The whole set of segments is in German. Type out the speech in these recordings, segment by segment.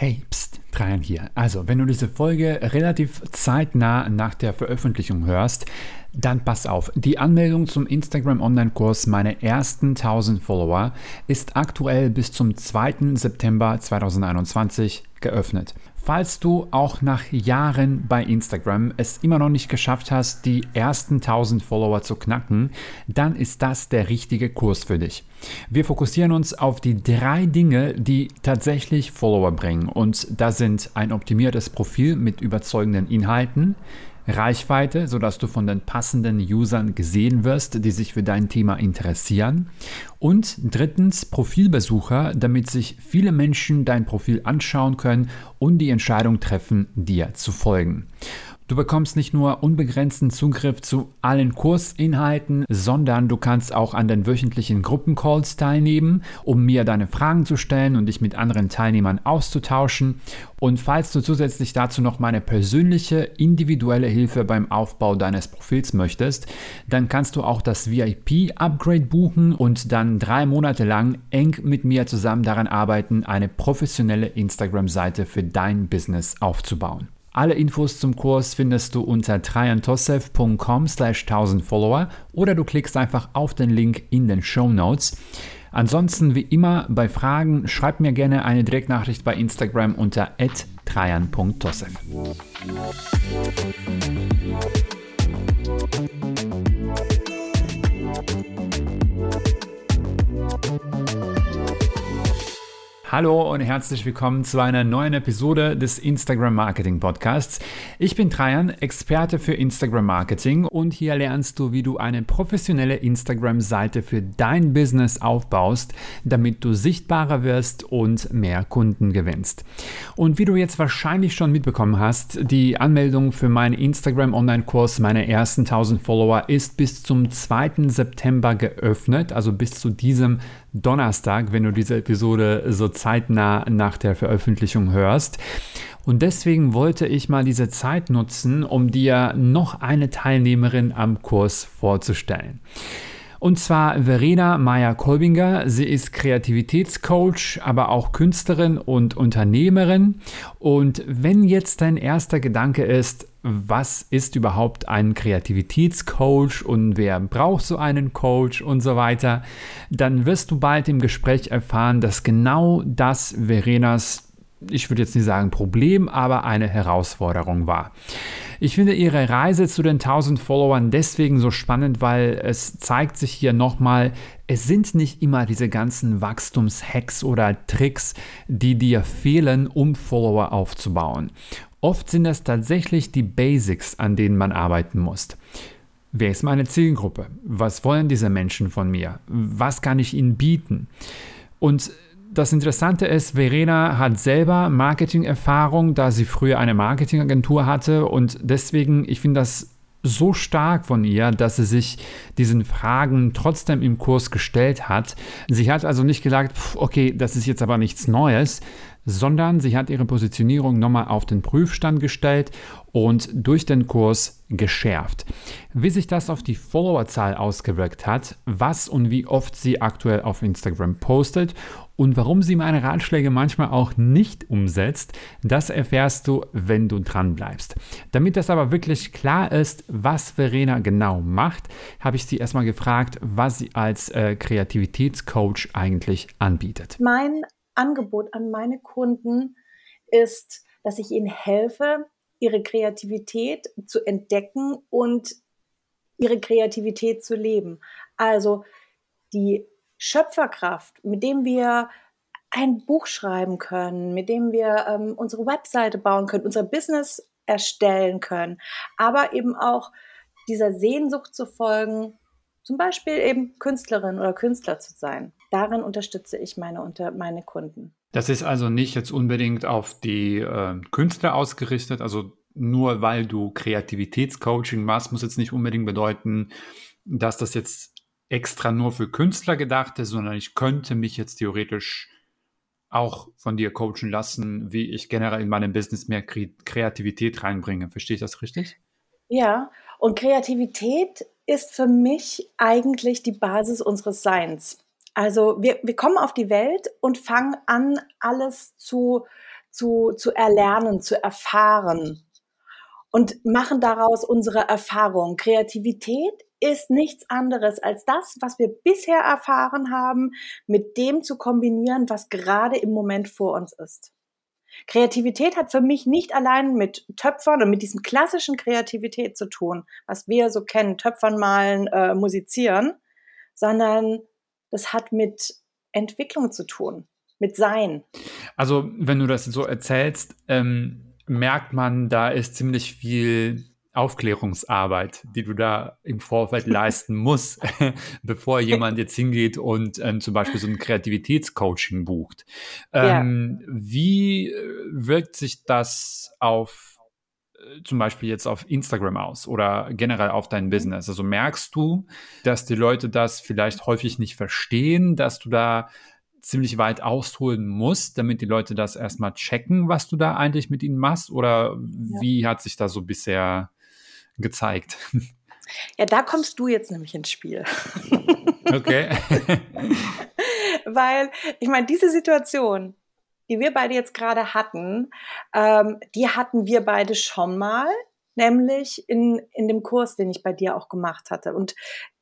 Hey, pst, Trajan hier. Also, wenn du diese Folge relativ zeitnah nach der Veröffentlichung hörst, dann pass auf. Die Anmeldung zum Instagram Online-Kurs Meine ersten 1000 Follower ist aktuell bis zum 2. September 2021 geöffnet. Falls du auch nach Jahren bei Instagram es immer noch nicht geschafft hast, die ersten 1000 Follower zu knacken, dann ist das der richtige Kurs für dich. Wir fokussieren uns auf die drei Dinge, die tatsächlich Follower bringen. Und das sind ein optimiertes Profil mit überzeugenden Inhalten, Reichweite, sodass du von den passenden Usern gesehen wirst, die sich für dein Thema interessieren. Und drittens Profilbesucher, damit sich viele Menschen dein Profil anschauen können und die Entscheidung treffen, dir zu folgen. Du bekommst nicht nur unbegrenzten Zugriff zu allen Kursinhalten, sondern du kannst auch an den wöchentlichen Gruppencalls teilnehmen, um mir deine Fragen zu stellen und dich mit anderen Teilnehmern auszutauschen. Und falls du zusätzlich dazu noch meine persönliche, individuelle Hilfe beim Aufbau deines Profils möchtest, dann kannst du auch das VIP-Upgrade buchen und dann drei Monate lang eng mit mir zusammen daran arbeiten, eine professionelle Instagram-Seite für dein Business aufzubauen. Alle Infos zum Kurs findest du unter trajantosev.com slash 1000 Follower oder du klickst einfach auf den Link in den Show Notes. Ansonsten wie immer bei Fragen schreib mir gerne eine Direktnachricht bei Instagram unter trajan.tosev. Hallo und herzlich willkommen zu einer neuen Episode des Instagram Marketing Podcasts. Ich bin Trajan, Experte für Instagram Marketing und hier lernst du, wie du eine professionelle Instagram-Seite für dein Business aufbaust, damit du sichtbarer wirst und mehr Kunden gewinnst. Und wie du jetzt wahrscheinlich schon mitbekommen hast, die Anmeldung für meinen Instagram Online-Kurs, meine ersten 1000 Follower, ist bis zum 2. September geöffnet, also bis zu diesem Donnerstag, wenn du diese Episode so zeitnah nach der Veröffentlichung hörst. Und deswegen wollte ich mal diese Zeit nutzen, um dir noch eine Teilnehmerin am Kurs vorzustellen. Und zwar Verena Meyer-Kolbinger. Sie ist Kreativitätscoach, aber auch Künstlerin und Unternehmerin. Und wenn jetzt dein erster Gedanke ist, was ist überhaupt ein Kreativitätscoach und wer braucht so einen Coach und so weiter, dann wirst du bald im Gespräch erfahren, dass genau das Verenas ich würde jetzt nicht sagen Problem, aber eine Herausforderung war. Ich finde ihre Reise zu den 1000 Followern deswegen so spannend, weil es zeigt sich hier nochmal, es sind nicht immer diese ganzen Wachstumshacks oder Tricks, die dir fehlen, um Follower aufzubauen. Oft sind es tatsächlich die Basics, an denen man arbeiten muss. Wer ist meine Zielgruppe? Was wollen diese Menschen von mir? Was kann ich ihnen bieten? Und das Interessante ist, Verena hat selber Marketing-Erfahrung, da sie früher eine Marketingagentur hatte und deswegen, ich finde das so stark von ihr, dass sie sich diesen Fragen trotzdem im Kurs gestellt hat. Sie hat also nicht gesagt, okay, das ist jetzt aber nichts Neues, sondern sie hat ihre Positionierung nochmal auf den Prüfstand gestellt und durch den Kurs geschärft. Wie sich das auf die Followerzahl ausgewirkt hat, was und wie oft sie aktuell auf Instagram postet und warum sie meine Ratschläge manchmal auch nicht umsetzt, das erfährst du, wenn du dran bleibst. Damit das aber wirklich klar ist, was Verena genau macht, habe ich sie erstmal gefragt, was sie als äh, Kreativitätscoach eigentlich anbietet. Mein Angebot an meine Kunden ist, dass ich ihnen helfe, ihre Kreativität zu entdecken und ihre Kreativität zu leben. Also die Schöpferkraft, mit dem wir ein Buch schreiben können, mit dem wir ähm, unsere Webseite bauen können, unser Business erstellen können, aber eben auch dieser Sehnsucht zu folgen, zum Beispiel eben Künstlerin oder Künstler zu sein. Darin unterstütze ich meine, unter, meine Kunden. Das ist also nicht jetzt unbedingt auf die äh, Künstler ausgerichtet, also nur weil du Kreativitätscoaching machst, muss jetzt nicht unbedingt bedeuten, dass das jetzt extra nur für Künstler gedacht ist, sondern ich könnte mich jetzt theoretisch auch von dir coachen lassen, wie ich generell in meinem Business mehr Kreativität reinbringe. Verstehe ich das richtig? Ja, und Kreativität ist für mich eigentlich die Basis unseres Seins. Also wir, wir kommen auf die Welt und fangen an, alles zu zu, zu erlernen, zu erfahren und machen daraus unsere Erfahrung. Kreativität ist nichts anderes als das, was wir bisher erfahren haben, mit dem zu kombinieren, was gerade im Moment vor uns ist. Kreativität hat für mich nicht allein mit Töpfern und mit diesem klassischen Kreativität zu tun, was wir so kennen, Töpfern malen, äh, musizieren, sondern das hat mit Entwicklung zu tun, mit Sein. Also wenn du das so erzählst, ähm, merkt man, da ist ziemlich viel Aufklärungsarbeit, die du da im Vorfeld leisten musst, bevor jemand jetzt hingeht und ähm, zum Beispiel so ein Kreativitätscoaching bucht. Ähm, ja. Wie äh, wirkt sich das auf zum Beispiel jetzt auf Instagram aus oder generell auf dein Business? Also merkst du, dass die Leute das vielleicht häufig nicht verstehen, dass du da ziemlich weit ausholen musst, damit die Leute das erstmal checken, was du da eigentlich mit ihnen machst? Oder ja. wie hat sich da so bisher gezeigt. Ja, da kommst du jetzt nämlich ins Spiel. Okay. Weil, ich meine, diese Situation, die wir beide jetzt gerade hatten, ähm, die hatten wir beide schon mal, nämlich in, in dem Kurs, den ich bei dir auch gemacht hatte. Und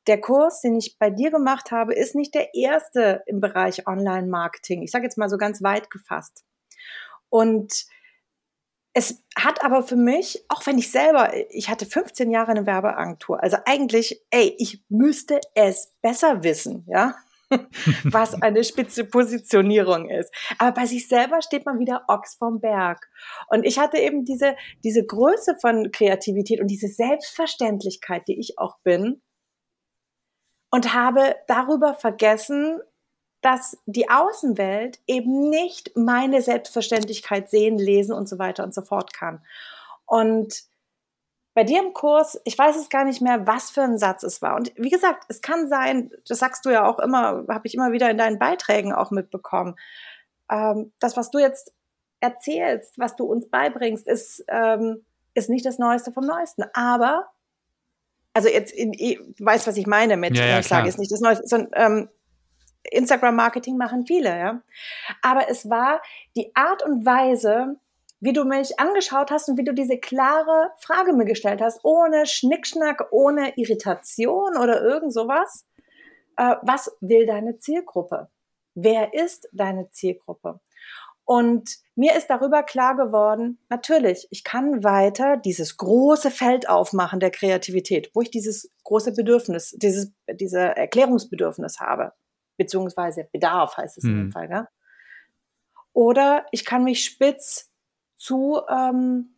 der Kurs, den ich bei dir gemacht habe, ist nicht der erste im Bereich Online-Marketing. Ich sage jetzt mal so ganz weit gefasst. Und es hat aber für mich, auch wenn ich selber, ich hatte 15 Jahre eine Werbeagentur, also eigentlich, ey, ich müsste es besser wissen, ja, was eine spitze Positionierung ist. Aber bei sich selber steht man wieder Ochs vom Berg. Und ich hatte eben diese, diese Größe von Kreativität und diese Selbstverständlichkeit, die ich auch bin, und habe darüber vergessen, dass die Außenwelt eben nicht meine Selbstverständlichkeit sehen, lesen und so weiter und so fort kann. Und bei dir im Kurs, ich weiß es gar nicht mehr, was für ein Satz es war. Und wie gesagt, es kann sein, das sagst du ja auch immer, habe ich immer wieder in deinen Beiträgen auch mitbekommen. Ähm, das, was du jetzt erzählst, was du uns beibringst, ist, ähm, ist nicht das Neueste vom Neuesten. Aber, also jetzt, du weißt, was ich meine mit, ja, ja, ich sage, ist nicht das Neueste, sondern ähm, Instagram-Marketing machen viele, ja. Aber es war die Art und Weise, wie du mich angeschaut hast und wie du diese klare Frage mir gestellt hast, ohne Schnickschnack, ohne Irritation oder irgend sowas. Äh, was will deine Zielgruppe? Wer ist deine Zielgruppe? Und mir ist darüber klar geworden, natürlich, ich kann weiter dieses große Feld aufmachen der Kreativität, wo ich dieses große Bedürfnis, dieses, diese Erklärungsbedürfnis habe beziehungsweise Bedarf heißt es mhm. in dem mhm. Fall. Ja? Oder ich kann mich spitz zu ähm,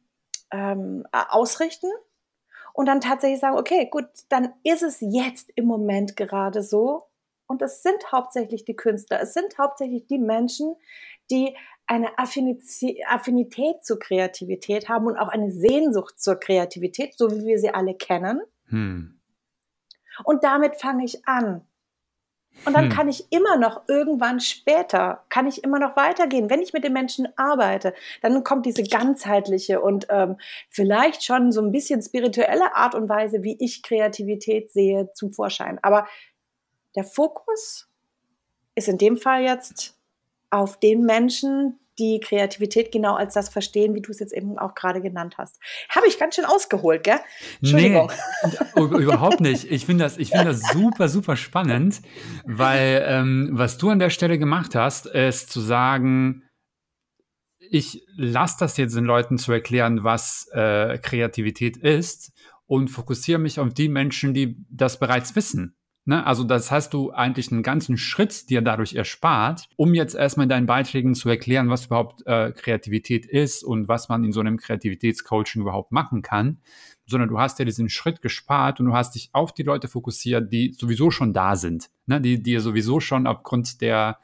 ähm, ausrichten und dann tatsächlich sagen, okay, gut, dann ist es jetzt im Moment gerade so. Und es sind hauptsächlich die Künstler, es sind hauptsächlich die Menschen, die eine Affinität zur Kreativität haben und auch eine Sehnsucht zur Kreativität, so wie wir sie alle kennen. Hm. Und damit fange ich an. Und dann hm. kann ich immer noch irgendwann später, kann ich immer noch weitergehen. Wenn ich mit den Menschen arbeite, dann kommt diese ganzheitliche und ähm, vielleicht schon so ein bisschen spirituelle Art und Weise, wie ich Kreativität sehe, zum Vorschein. Aber der Fokus ist in dem Fall jetzt auf den Menschen, die Kreativität genau als das verstehen, wie du es jetzt eben auch gerade genannt hast. Habe ich ganz schön ausgeholt, gell? Entschuldigung. Nee, überhaupt nicht. Ich finde das, ich finde das super, super spannend, weil ähm, was du an der Stelle gemacht hast, ist zu sagen, ich lasse das jetzt den Leuten zu erklären, was äh, Kreativität ist und fokussiere mich auf die Menschen, die das bereits wissen. Ne? Also das hast du eigentlich einen ganzen Schritt dir dadurch erspart, um jetzt erstmal in deinen Beiträgen zu erklären, was überhaupt äh, Kreativität ist und was man in so einem Kreativitätscoaching überhaupt machen kann, sondern du hast ja diesen Schritt gespart und du hast dich auf die Leute fokussiert, die sowieso schon da sind, ne? die dir sowieso schon aufgrund der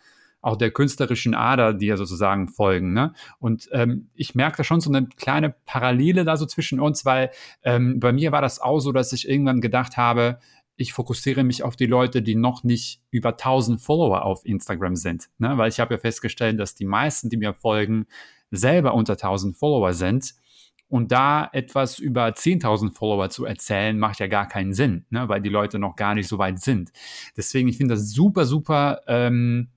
auch der künstlerischen Ader, die ja sozusagen folgen. Ne? Und ähm, ich merke da schon so eine kleine Parallele da so zwischen uns, weil ähm, bei mir war das auch so, dass ich irgendwann gedacht habe, ich fokussiere mich auf die Leute, die noch nicht über 1000 Follower auf Instagram sind. Ne? Weil ich habe ja festgestellt, dass die meisten, die mir folgen, selber unter 1000 Follower sind. Und da etwas über 10.000 Follower zu erzählen, macht ja gar keinen Sinn, ne? weil die Leute noch gar nicht so weit sind. Deswegen, ich finde das super, super ähm,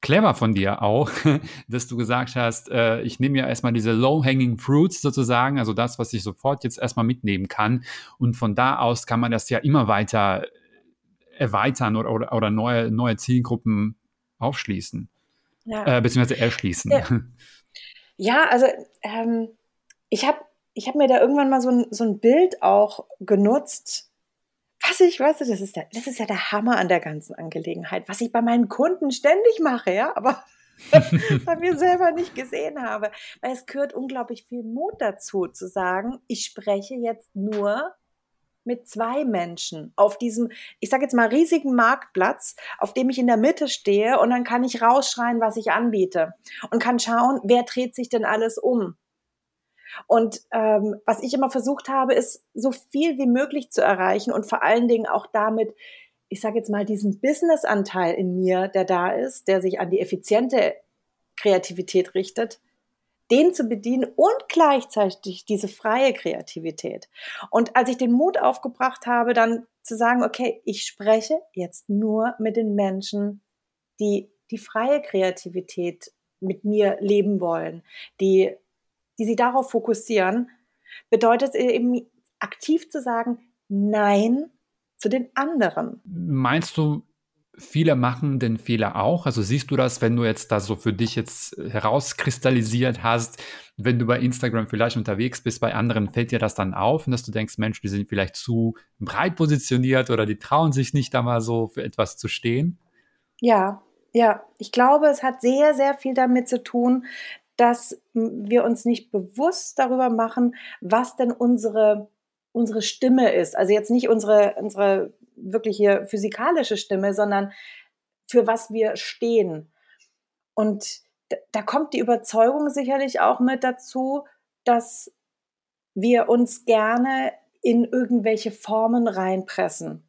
clever von dir auch, dass du gesagt hast, äh, ich nehme ja erstmal diese low-hanging fruits sozusagen, also das, was ich sofort jetzt erstmal mitnehmen kann. Und von da aus kann man das ja immer weiter erweitern oder, oder, oder neue, neue Zielgruppen aufschließen. Ja. Äh, beziehungsweise erschließen. Ja, ja also ähm, ich habe ich hab mir da irgendwann mal so ein, so ein Bild auch genutzt, was ich, weißt du, das ist, der, das ist ja der Hammer an der ganzen Angelegenheit, was ich bei meinen Kunden ständig mache, ja, aber bei mir selber nicht gesehen habe. Weil es gehört unglaublich viel Mut dazu, zu sagen, ich spreche jetzt nur mit zwei Menschen auf diesem, ich sage jetzt mal, riesigen Marktplatz, auf dem ich in der Mitte stehe und dann kann ich rausschreien, was ich anbiete und kann schauen, wer dreht sich denn alles um. Und ähm, was ich immer versucht habe, ist so viel wie möglich zu erreichen und vor allen Dingen auch damit, ich sage jetzt mal, diesen Business-Anteil in mir, der da ist, der sich an die effiziente Kreativität richtet, den zu bedienen und gleichzeitig diese freie Kreativität. Und als ich den Mut aufgebracht habe, dann zu sagen, okay, ich spreche jetzt nur mit den Menschen, die die freie Kreativität mit mir leben wollen, die die sich darauf fokussieren, bedeutet es eben aktiv zu sagen, nein zu den anderen. Meinst du, viele machen den Fehler auch? Also siehst du das, wenn du jetzt das so für dich jetzt herauskristallisiert hast, wenn du bei Instagram vielleicht unterwegs bist, bei anderen fällt dir das dann auf und dass du denkst, Mensch, die sind vielleicht zu breit positioniert oder die trauen sich nicht da mal so für etwas zu stehen? Ja, ja, ich glaube, es hat sehr, sehr viel damit zu tun, dass wir uns nicht bewusst darüber machen, was denn unsere, unsere Stimme ist. Also jetzt nicht unsere, unsere wirklich hier physikalische Stimme, sondern für was wir stehen. Und da kommt die Überzeugung sicherlich auch mit dazu, dass wir uns gerne in irgendwelche Formen reinpressen.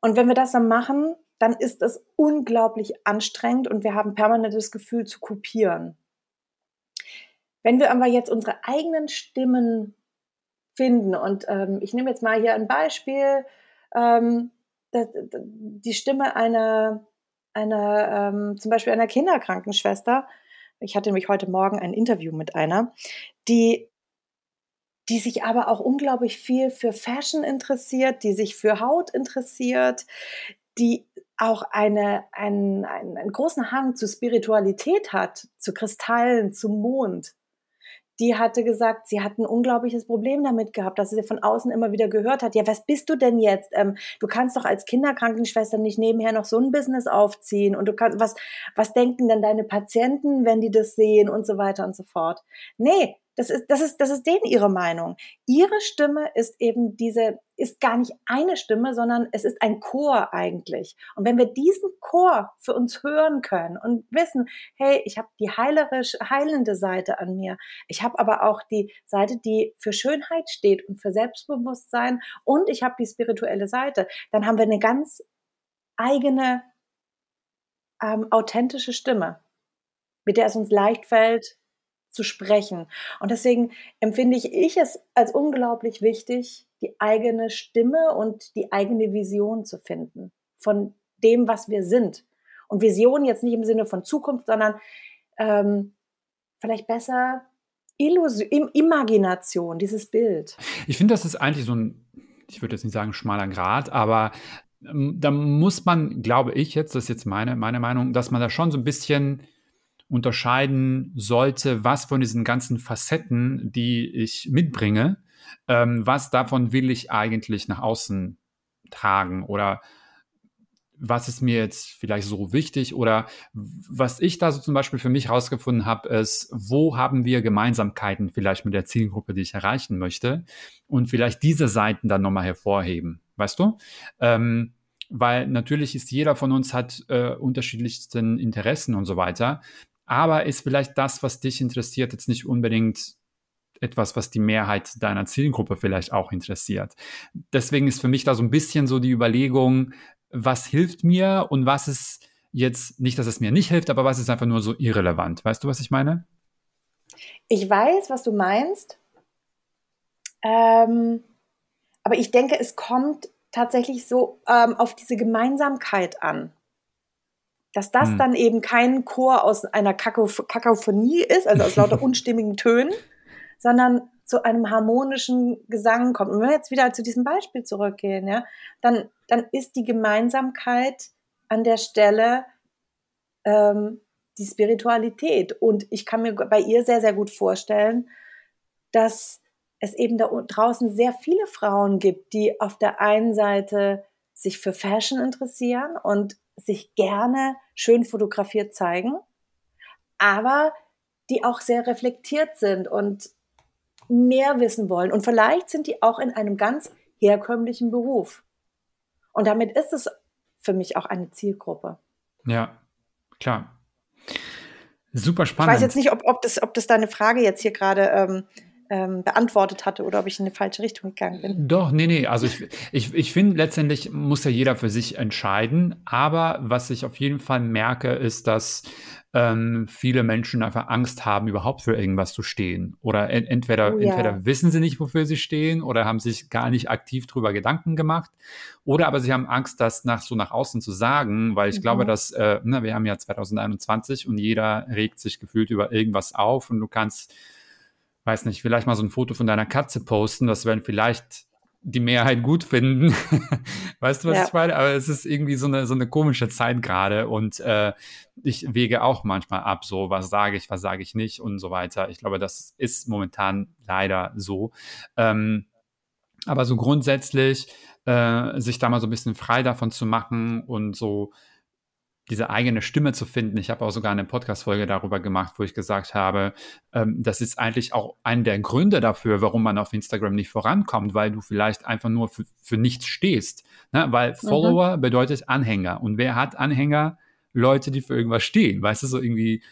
Und wenn wir das dann machen, dann ist es unglaublich anstrengend und wir haben permanent das Gefühl zu kopieren. Wenn wir aber jetzt unsere eigenen Stimmen finden und ähm, ich nehme jetzt mal hier ein Beispiel, ähm, die Stimme einer, einer ähm, zum Beispiel einer Kinderkrankenschwester. Ich hatte nämlich heute Morgen ein Interview mit einer, die die sich aber auch unglaublich viel für Fashion interessiert, die sich für Haut interessiert, die auch eine, einen, einen, einen großen Hang zu Spiritualität hat, zu Kristallen, zum Mond. Die hatte gesagt, sie hat ein unglaubliches Problem damit gehabt, dass sie von außen immer wieder gehört hat, ja, was bist du denn jetzt? Ähm, du kannst doch als Kinderkrankenschwester nicht nebenher noch so ein Business aufziehen und du kannst, was, was denken denn deine Patienten, wenn die das sehen und so weiter und so fort. Nee, das ist, das ist, das ist denen ihre Meinung. Ihre Stimme ist eben diese, ist gar nicht eine Stimme, sondern es ist ein Chor eigentlich. Und wenn wir diesen Chor für uns hören können und wissen, hey, ich habe die heilerisch, heilende Seite an mir, ich habe aber auch die Seite, die für Schönheit steht und für Selbstbewusstsein und ich habe die spirituelle Seite, dann haben wir eine ganz eigene, ähm, authentische Stimme, mit der es uns leicht fällt, zu sprechen. Und deswegen empfinde ich, es als unglaublich wichtig, die eigene Stimme und die eigene Vision zu finden von dem, was wir sind. Und Vision jetzt nicht im Sinne von Zukunft, sondern ähm, vielleicht besser Illusion, Imagination, dieses Bild. Ich finde, das ist eigentlich so ein, ich würde jetzt nicht sagen schmaler Grad, aber ähm, da muss man, glaube ich jetzt, das ist jetzt meine, meine Meinung, dass man da schon so ein bisschen unterscheiden sollte, was von diesen ganzen Facetten, die ich mitbringe, ähm, was davon will ich eigentlich nach außen tragen oder was ist mir jetzt vielleicht so wichtig oder was ich da so zum Beispiel für mich rausgefunden habe, ist, wo haben wir Gemeinsamkeiten vielleicht mit der Zielgruppe, die ich erreichen möchte und vielleicht diese Seiten dann nochmal hervorheben, weißt du? Ähm, weil natürlich ist jeder von uns hat äh, unterschiedlichsten Interessen und so weiter aber ist vielleicht das, was dich interessiert, jetzt nicht unbedingt etwas, was die Mehrheit deiner Zielgruppe vielleicht auch interessiert. Deswegen ist für mich da so ein bisschen so die Überlegung, was hilft mir und was ist jetzt nicht, dass es mir nicht hilft, aber was ist einfach nur so irrelevant. Weißt du, was ich meine? Ich weiß, was du meinst. Ähm, aber ich denke, es kommt tatsächlich so ähm, auf diese Gemeinsamkeit an. Dass das hm. dann eben kein Chor aus einer Kakophonie ist, also aus lauter unstimmigen Tönen, sondern zu einem harmonischen Gesang kommt. Und wenn wir jetzt wieder zu diesem Beispiel zurückgehen, ja, dann, dann ist die Gemeinsamkeit an der Stelle ähm, die Spiritualität. Und ich kann mir bei ihr sehr, sehr gut vorstellen, dass es eben da draußen sehr viele Frauen gibt, die auf der einen Seite sich für Fashion interessieren und sich gerne schön fotografiert zeigen, aber die auch sehr reflektiert sind und mehr wissen wollen. Und vielleicht sind die auch in einem ganz herkömmlichen Beruf. Und damit ist es für mich auch eine Zielgruppe. Ja, klar. Super spannend. Ich weiß jetzt nicht, ob, ob, das, ob das deine Frage jetzt hier gerade ähm, ähm, beantwortet hatte oder ob ich in eine falsche Richtung gegangen bin. Doch, nee, nee. Also ich, ich, ich finde, letztendlich muss ja jeder für sich entscheiden. Aber was ich auf jeden Fall merke, ist, dass ähm, viele Menschen einfach Angst haben, überhaupt für irgendwas zu stehen. Oder en entweder, oh, ja. entweder wissen sie nicht, wofür sie stehen, oder haben sich gar nicht aktiv darüber Gedanken gemacht. Oder aber sie haben Angst, das nach so nach außen zu sagen, weil ich mhm. glaube, dass, äh, ne, wir haben ja 2021 und jeder regt sich gefühlt über irgendwas auf und du kannst weiß nicht, vielleicht mal so ein Foto von deiner Katze posten, das werden vielleicht die Mehrheit gut finden. weißt du, was ja. ich meine? Aber es ist irgendwie so eine, so eine komische Zeit gerade und äh, ich wege auch manchmal ab, so was sage ich, was sage ich nicht und so weiter. Ich glaube, das ist momentan leider so. Ähm, aber so grundsätzlich äh, sich da mal so ein bisschen frei davon zu machen und so diese eigene Stimme zu finden. Ich habe auch sogar eine Podcast-Folge darüber gemacht, wo ich gesagt habe, ähm, das ist eigentlich auch einer der Gründe dafür, warum man auf Instagram nicht vorankommt, weil du vielleicht einfach nur für, für nichts stehst. Ne? Weil mhm. Follower mhm. bedeutet Anhänger. Und wer hat Anhänger? Leute, die für irgendwas stehen. Weißt du, so irgendwie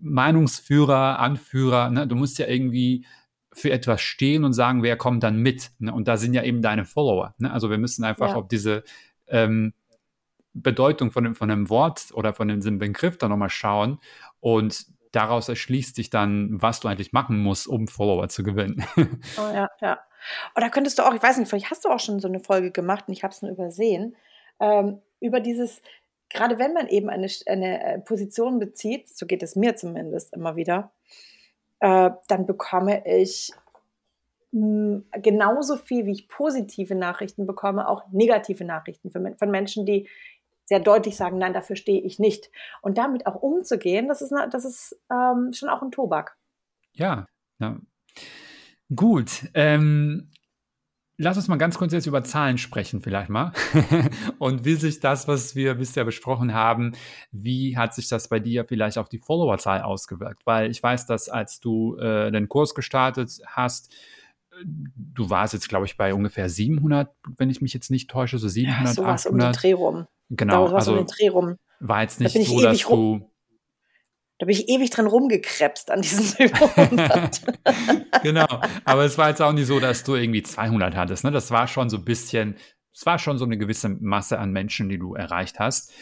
Meinungsführer, Anführer. Ne? Du musst ja irgendwie für etwas stehen und sagen, wer kommt dann mit. Ne? Und da sind ja eben deine Follower. Ne? Also wir müssen einfach ja. auf diese ähm, Bedeutung von, von einem Wort oder von dem Begriff dann nochmal schauen und daraus erschließt sich dann, was du eigentlich machen musst, um Follower zu gewinnen. Oh ja, ja. Oder könntest du auch, ich weiß nicht, vielleicht hast du auch schon so eine Folge gemacht und ich habe es nur übersehen, ähm, über dieses, gerade wenn man eben eine, eine äh, Position bezieht, so geht es mir zumindest immer wieder, äh, dann bekomme ich mh, genauso viel, wie ich positive Nachrichten bekomme, auch negative Nachrichten von Menschen, die sehr deutlich sagen, nein, dafür stehe ich nicht. Und damit auch umzugehen, das ist, das ist ähm, schon auch ein Tobak. Ja, ja. Gut. Ähm, lass uns mal ganz kurz jetzt über Zahlen sprechen, vielleicht mal. Und wie sich das, was wir bisher besprochen haben, wie hat sich das bei dir vielleicht auf die Followerzahl ausgewirkt? Weil ich weiß, dass als du äh, den Kurs gestartet hast, du warst jetzt, glaube ich, bei ungefähr 700, wenn ich mich jetzt nicht täusche, so 700, ja, sowas 800. um den Dreh rum. Genau, da also rum. war jetzt nicht so, dass du da bin ich ewig dran rumgekrebst an diesen 700. genau, aber es war jetzt auch nicht so, dass du irgendwie 200 hattest. Ne? Das war schon so ein bisschen, es war schon so eine gewisse Masse an Menschen, die du erreicht hast.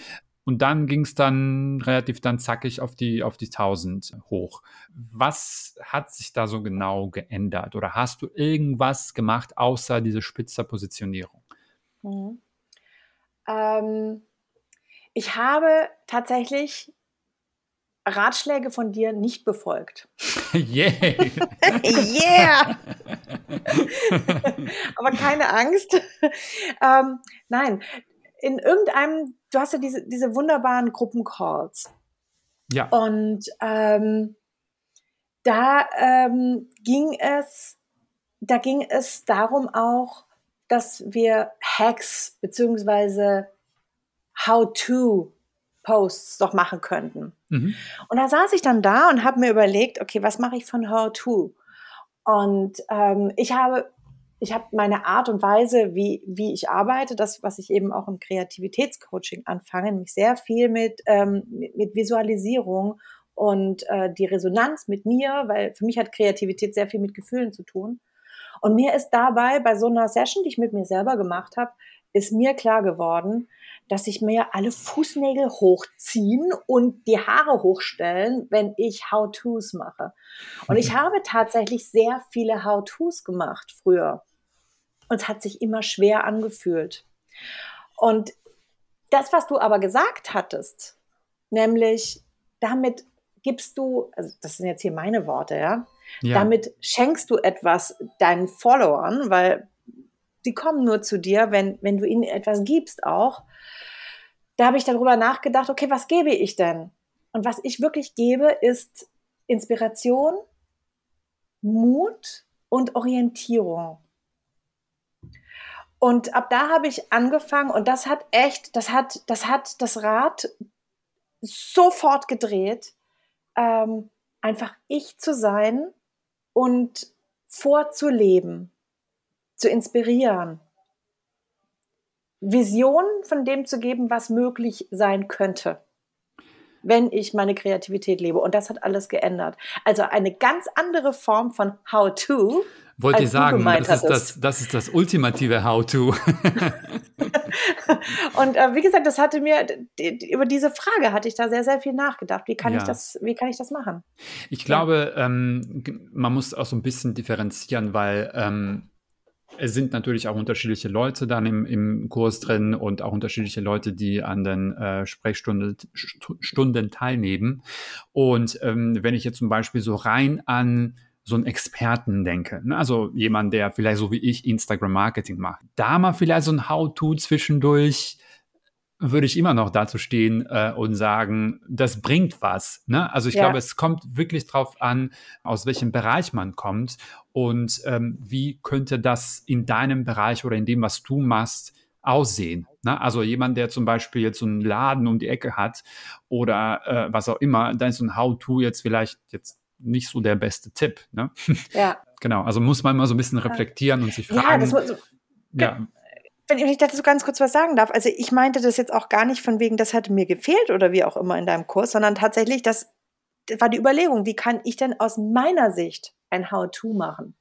Und dann ging es dann relativ dann zackig auf die, auf die 1000 hoch. Was hat sich da so genau geändert? Oder hast du irgendwas gemacht, außer diese spitzer Positionierung? Mhm. Ähm, ich habe tatsächlich Ratschläge von dir nicht befolgt. Yeah! yeah! Aber keine Angst. ähm, nein, in irgendeinem, du hast ja diese, diese wunderbaren Gruppencalls. Ja. Und ähm, da ähm, ging es, da ging es darum auch, dass wir Hacks beziehungsweise How-to-Posts doch machen könnten. Mhm. Und da saß ich dann da und habe mir überlegt, okay, was mache ich von How-to? Und ähm, ich habe ich habe meine Art und Weise, wie, wie ich arbeite, das, was ich eben auch im Kreativitätscoaching anfange, nämlich sehr viel mit, ähm, mit, mit Visualisierung und äh, die Resonanz mit mir, weil für mich hat Kreativität sehr viel mit Gefühlen zu tun. Und mir ist dabei bei so einer Session, die ich mit mir selber gemacht habe, ist mir klar geworden, dass ich mir alle Fußnägel hochziehen und die Haare hochstellen, wenn ich How-Tos mache. Und ich habe tatsächlich sehr viele How-Tos gemacht früher. Und es hat sich immer schwer angefühlt. Und das, was du aber gesagt hattest, Nämlich damit gibst du, also das sind jetzt hier meine Worte, ja, ja. damit schenkst du etwas deinen Followern, weil die kommen nur zu dir, wenn, wenn du ihnen etwas gibst auch. Da habe ich darüber nachgedacht, okay, was gebe ich denn? Und was ich wirklich gebe, ist Inspiration, Mut und Orientierung. Und ab da habe ich angefangen und das hat echt, das hat, das hat das Rad sofort gedreht, ähm, einfach ich zu sein und vorzuleben, zu inspirieren, Visionen von dem zu geben, was möglich sein könnte, wenn ich meine Kreativität lebe. Und das hat alles geändert. Also eine ganz andere Form von How-to wollte ich sagen, das ist das, das ist das ultimative How-To. und äh, wie gesagt, das hatte mir, die, über diese Frage hatte ich da sehr, sehr viel nachgedacht. Wie kann, ja. ich, das, wie kann ich das machen? Ich glaube, ja. ähm, man muss auch so ein bisschen differenzieren, weil ähm, es sind natürlich auch unterschiedliche Leute dann im, im Kurs drin und auch unterschiedliche Leute, die an den äh, Sprechstunden Stunden teilnehmen. Und ähm, wenn ich jetzt zum Beispiel so rein an so einen Experten denke, ne? also jemand, der vielleicht so wie ich Instagram-Marketing macht, da mal vielleicht so ein How-To zwischendurch, würde ich immer noch dazu stehen äh, und sagen, das bringt was. Ne? Also ich ja. glaube, es kommt wirklich drauf an, aus welchem Bereich man kommt und ähm, wie könnte das in deinem Bereich oder in dem, was du machst, aussehen. Ne? Also jemand, der zum Beispiel jetzt so einen Laden um die Ecke hat oder äh, was auch immer, dann ist so ein How-To jetzt vielleicht jetzt nicht so der beste Tipp. Ne? Ja. genau, also muss man mal so ein bisschen reflektieren und sich fragen. Ja, das muss, ja. Wenn ich dazu ganz kurz was sagen darf, also ich meinte das jetzt auch gar nicht von wegen, das hatte mir gefehlt oder wie auch immer in deinem Kurs, sondern tatsächlich, das, war die Überlegung, wie kann ich denn aus meiner Sicht ein How-To machen?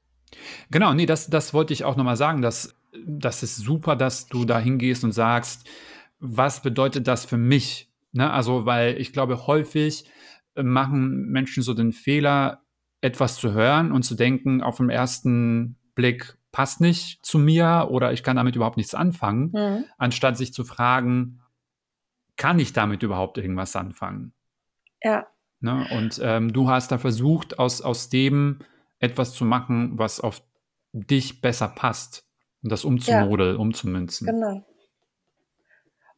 Genau, nee, das, das wollte ich auch nochmal sagen. dass das ist super, dass du da hingehst und sagst, was bedeutet das für mich? Ne? Also, weil ich glaube, häufig machen Menschen so den Fehler, etwas zu hören und zu denken, auf den ersten Blick passt nicht zu mir oder ich kann damit überhaupt nichts anfangen, mhm. anstatt sich zu fragen, kann ich damit überhaupt irgendwas anfangen? Ja. Ne? Und ähm, du hast da versucht, aus, aus dem etwas zu machen, was auf dich besser passt und das umzumodeln, ja. umzumünzen. Genau.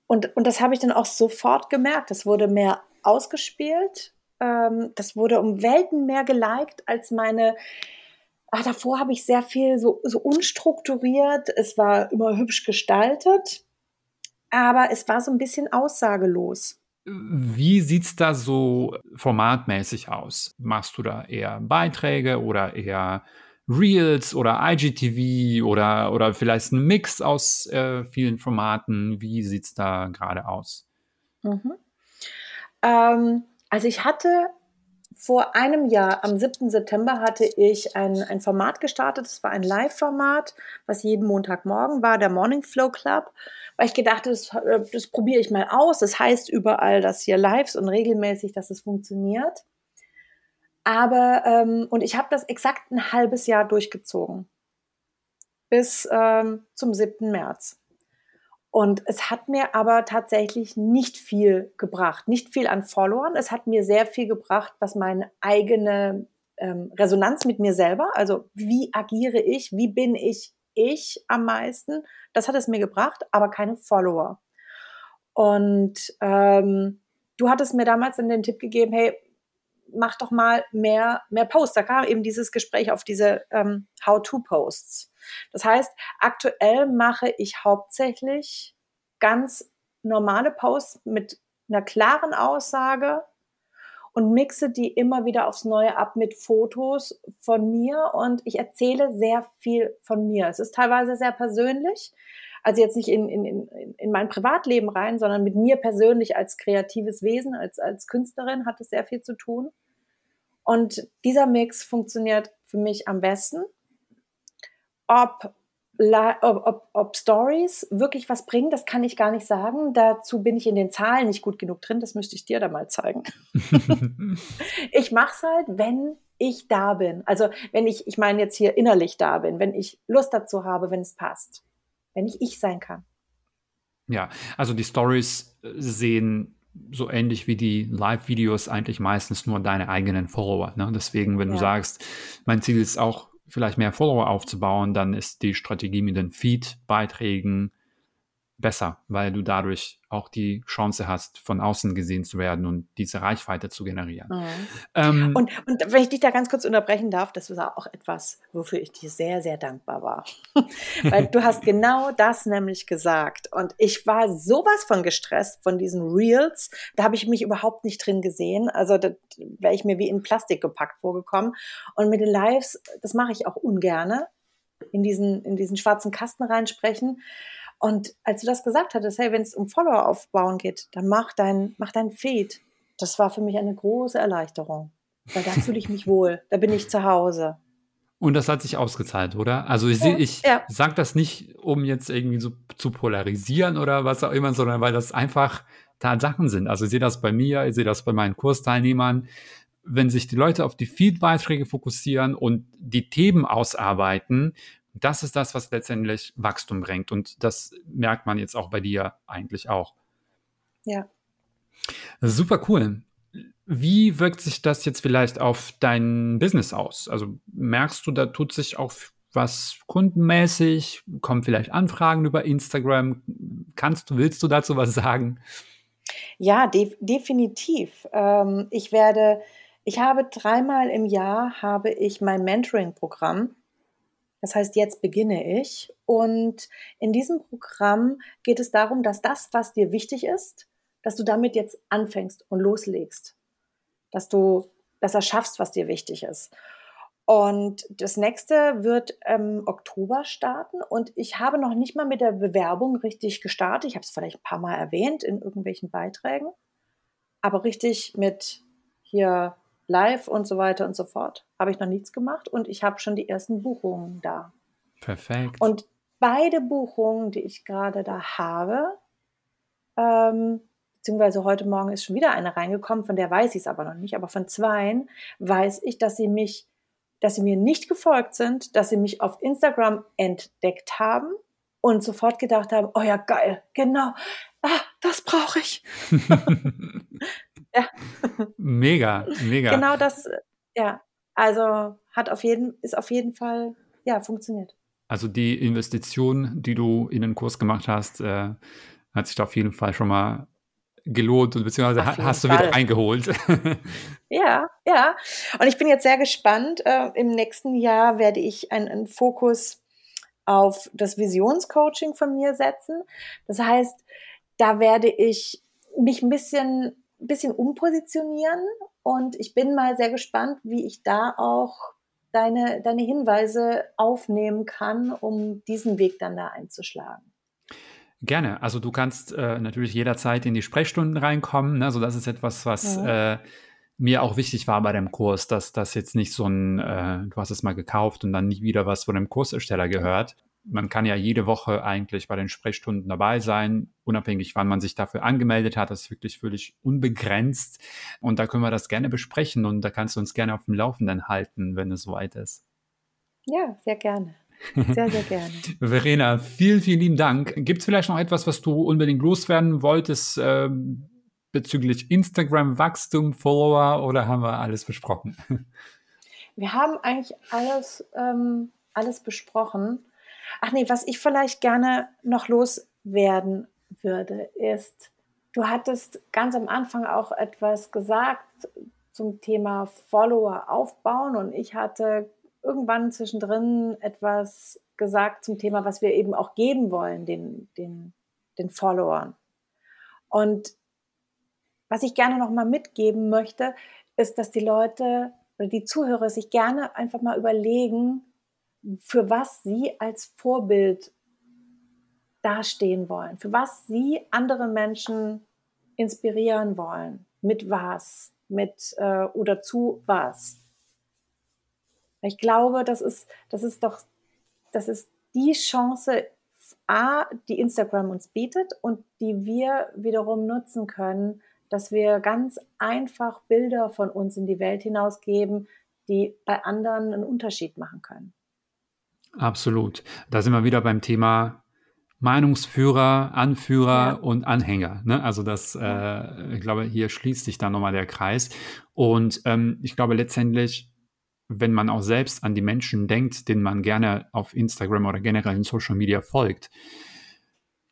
Und, und das habe ich dann auch sofort gemerkt. Es wurde mehr ausgespielt ähm, das wurde um Welten mehr geliked als meine. Ach, davor habe ich sehr viel so, so unstrukturiert. Es war immer hübsch gestaltet, aber es war so ein bisschen aussagelos. Wie sieht es da so formatmäßig aus? Machst du da eher Beiträge oder eher Reels oder IGTV oder, oder vielleicht ein Mix aus äh, vielen Formaten? Wie sieht es da gerade aus? Mhm. Ähm, also ich hatte vor einem Jahr, am 7. September, hatte ich ein, ein Format gestartet. Das war ein Live-Format, was jeden Montagmorgen war, der Morning Flow Club. Weil ich gedacht das, äh, das probiere ich mal aus. Das heißt überall, dass hier Lives und regelmäßig, dass es funktioniert. Aber, ähm, und ich habe das exakt ein halbes Jahr durchgezogen. Bis ähm, zum 7. März. Und es hat mir aber tatsächlich nicht viel gebracht, nicht viel an Followern. Es hat mir sehr viel gebracht, was meine eigene ähm, Resonanz mit mir selber, also wie agiere ich, wie bin ich ich am meisten, das hat es mir gebracht, aber keine Follower. Und ähm, du hattest mir damals in den Tipp gegeben, hey, mach doch mal mehr, mehr Posts. Da kam eben dieses Gespräch auf diese ähm, How-to-Posts. Das heißt, aktuell mache ich hauptsächlich ganz normale Posts mit einer klaren Aussage und mixe die immer wieder aufs Neue ab mit Fotos von mir und ich erzähle sehr viel von mir. Es ist teilweise sehr persönlich, also jetzt nicht in, in, in, in mein Privatleben rein, sondern mit mir persönlich als kreatives Wesen, als, als Künstlerin hat es sehr viel zu tun. Und dieser Mix funktioniert für mich am besten ob, ob, ob Stories wirklich was bringen, das kann ich gar nicht sagen. Dazu bin ich in den Zahlen nicht gut genug drin. Das müsste ich dir da mal zeigen. ich mache es halt, wenn ich da bin. Also wenn ich, ich meine jetzt hier innerlich da bin, wenn ich Lust dazu habe, wenn es passt, wenn ich ich sein kann. Ja, also die Stories sehen so ähnlich wie die Live-Videos eigentlich meistens nur deine eigenen Follower. Ne? Deswegen, wenn ja. du sagst, mein Ziel ist auch vielleicht mehr Follower aufzubauen, dann ist die Strategie mit den Feed-Beiträgen besser, weil du dadurch auch die Chance hast, von außen gesehen zu werden und diese Reichweite zu generieren. Mhm. Ähm, und, und wenn ich dich da ganz kurz unterbrechen darf, das war auch etwas, wofür ich dir sehr, sehr dankbar war. weil du hast genau das nämlich gesagt. Und ich war sowas von gestresst von diesen Reels. Da habe ich mich überhaupt nicht drin gesehen. Also da wäre ich mir wie in Plastik gepackt vorgekommen. Und mit den Lives, das mache ich auch ungerne, in diesen, in diesen schwarzen Kasten reinsprechen. Und als du das gesagt hattest, hey, wenn es um Follower aufbauen geht, dann mach dein, mach dein Feed. Das war für mich eine große Erleichterung. Weil da fühle ich mich wohl. Da bin ich zu Hause. Und das hat sich ausgezahlt, oder? Also ich, ja, ich ja. sage das nicht, um jetzt irgendwie so zu polarisieren oder was auch immer, sondern weil das einfach Tatsachen sind. Also ich sehe das bei mir, ich sehe das bei meinen Kursteilnehmern. Wenn sich die Leute auf die Feed-Beiträge fokussieren und die Themen ausarbeiten, das ist das, was letztendlich Wachstum bringt. Und das merkt man jetzt auch bei dir eigentlich auch. Ja. Super cool. Wie wirkt sich das jetzt vielleicht auf dein Business aus? Also merkst du, da tut sich auch was kundenmäßig? Kommen vielleicht Anfragen über Instagram? Kannst du, willst du dazu was sagen? Ja, de definitiv. Ähm, ich werde, ich habe dreimal im Jahr habe ich mein Mentoring-Programm das heißt, jetzt beginne ich. Und in diesem Programm geht es darum, dass das, was dir wichtig ist, dass du damit jetzt anfängst und loslegst. Dass du das erschaffst, was dir wichtig ist. Und das nächste wird im Oktober starten. Und ich habe noch nicht mal mit der Bewerbung richtig gestartet. Ich habe es vielleicht ein paar Mal erwähnt in irgendwelchen Beiträgen. Aber richtig mit hier live und so weiter und so fort. Habe ich noch nichts gemacht und ich habe schon die ersten Buchungen da. Perfekt. Und beide Buchungen, die ich gerade da habe, ähm, beziehungsweise heute Morgen ist schon wieder eine reingekommen, von der weiß ich es aber noch nicht, aber von zweien weiß ich, dass sie mich, dass sie mir nicht gefolgt sind, dass sie mich auf Instagram entdeckt haben und sofort gedacht haben, oh ja, geil, genau, ah, das brauche ich. Ja. Mega, mega. Genau das, ja. Also hat auf jeden, ist auf jeden Fall, ja, funktioniert. Also die Investition, die du in den Kurs gemacht hast, äh, hat sich da auf jeden Fall schon mal gelohnt und beziehungsweise hast du Fall. wieder eingeholt. ja, ja. Und ich bin jetzt sehr gespannt. Äh, Im nächsten Jahr werde ich einen, einen Fokus auf das Visionscoaching von mir setzen. Das heißt, da werde ich mich ein bisschen ein bisschen umpositionieren und ich bin mal sehr gespannt, wie ich da auch deine, deine Hinweise aufnehmen kann, um diesen Weg dann da einzuschlagen. Gerne. Also du kannst äh, natürlich jederzeit in die Sprechstunden reinkommen. Ne? Also das ist etwas, was ja. äh, mir auch wichtig war bei dem Kurs, dass das jetzt nicht so ein, äh, du hast es mal gekauft und dann nie wieder was von dem Kursersteller gehört, man kann ja jede Woche eigentlich bei den Sprechstunden dabei sein, unabhängig wann man sich dafür angemeldet hat. Das ist wirklich völlig unbegrenzt. Und da können wir das gerne besprechen und da kannst du uns gerne auf dem Laufenden halten, wenn es soweit ist. Ja, sehr gerne. Sehr, sehr gerne. Verena, vielen, vielen lieben Dank. Gibt es vielleicht noch etwas, was du unbedingt loswerden wolltest äh, bezüglich Instagram-Wachstum, Follower oder haben wir alles besprochen? Wir haben eigentlich alles, ähm, alles besprochen. Ach nee, was ich vielleicht gerne noch loswerden würde, ist, du hattest ganz am Anfang auch etwas gesagt zum Thema Follower aufbauen und ich hatte irgendwann zwischendrin etwas gesagt zum Thema, was wir eben auch geben wollen, den, den, den Followern. Und was ich gerne noch mal mitgeben möchte, ist, dass die Leute oder die Zuhörer sich gerne einfach mal überlegen, für was sie als Vorbild dastehen wollen, für was sie andere Menschen inspirieren wollen, mit was, mit äh, oder zu was. Ich glaube, das ist, das ist doch, das ist die Chance, A, die Instagram uns bietet und die wir wiederum nutzen können, dass wir ganz einfach Bilder von uns in die Welt hinausgeben, die bei anderen einen Unterschied machen können. Absolut. Da sind wir wieder beim Thema Meinungsführer, Anführer ja. und Anhänger. Ne? Also das, äh, ich glaube, hier schließt sich dann nochmal der Kreis. Und ähm, ich glaube letztendlich, wenn man auch selbst an die Menschen denkt, denen man gerne auf Instagram oder generell in Social Media folgt,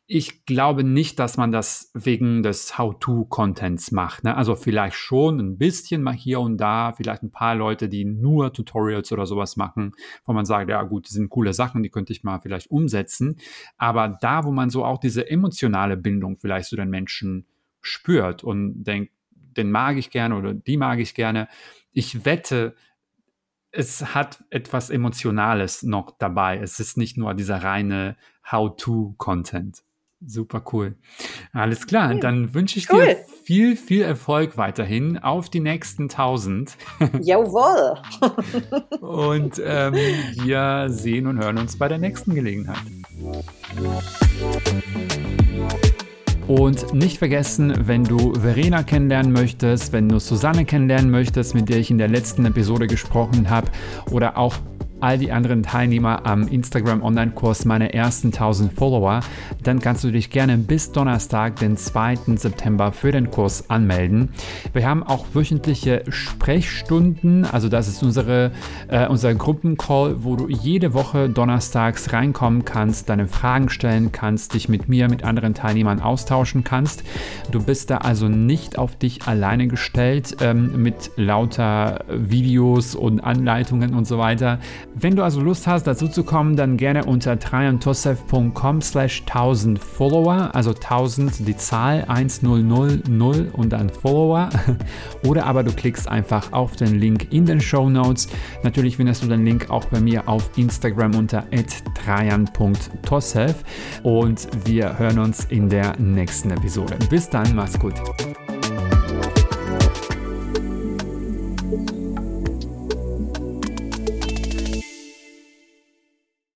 ich glaube nicht, dass man das wegen des How-To-Contents macht. Ne? Also vielleicht schon ein bisschen mal hier und da, vielleicht ein paar Leute, die nur Tutorials oder sowas machen, wo man sagt, ja gut, das sind coole Sachen, die könnte ich mal vielleicht umsetzen. Aber da, wo man so auch diese emotionale Bindung vielleicht zu den Menschen spürt und denkt, den mag ich gerne oder die mag ich gerne, ich wette, es hat etwas Emotionales noch dabei. Es ist nicht nur dieser reine How-to-Content. Super cool. Alles klar, cool. dann wünsche ich cool. dir viel, viel Erfolg weiterhin auf die nächsten 1000. Jawohl. Und ähm, wir sehen und hören uns bei der nächsten Gelegenheit. Und nicht vergessen, wenn du Verena kennenlernen möchtest, wenn du Susanne kennenlernen möchtest, mit der ich in der letzten Episode gesprochen habe, oder auch all die anderen Teilnehmer am Instagram Online-Kurs meine ersten 1000 Follower, dann kannst du dich gerne bis Donnerstag, den 2. September für den Kurs anmelden. Wir haben auch wöchentliche Sprechstunden, also das ist unsere, äh, unser Gruppencall, wo du jede Woche donnerstags reinkommen kannst, deine Fragen stellen kannst, dich mit mir, mit anderen Teilnehmern austauschen kannst. Du bist da also nicht auf dich alleine gestellt ähm, mit lauter Videos und Anleitungen und so weiter. Wenn du also Lust hast, dazu zu kommen, dann gerne unter trajantosef.com slash 1000 Follower, also 1000 die Zahl 1000 und dann Follower. Oder aber du klickst einfach auf den Link in den Show Notes. Natürlich findest du den Link auch bei mir auf Instagram unter trajan.tosef und wir hören uns in der nächsten Episode. Bis dann, mach's gut.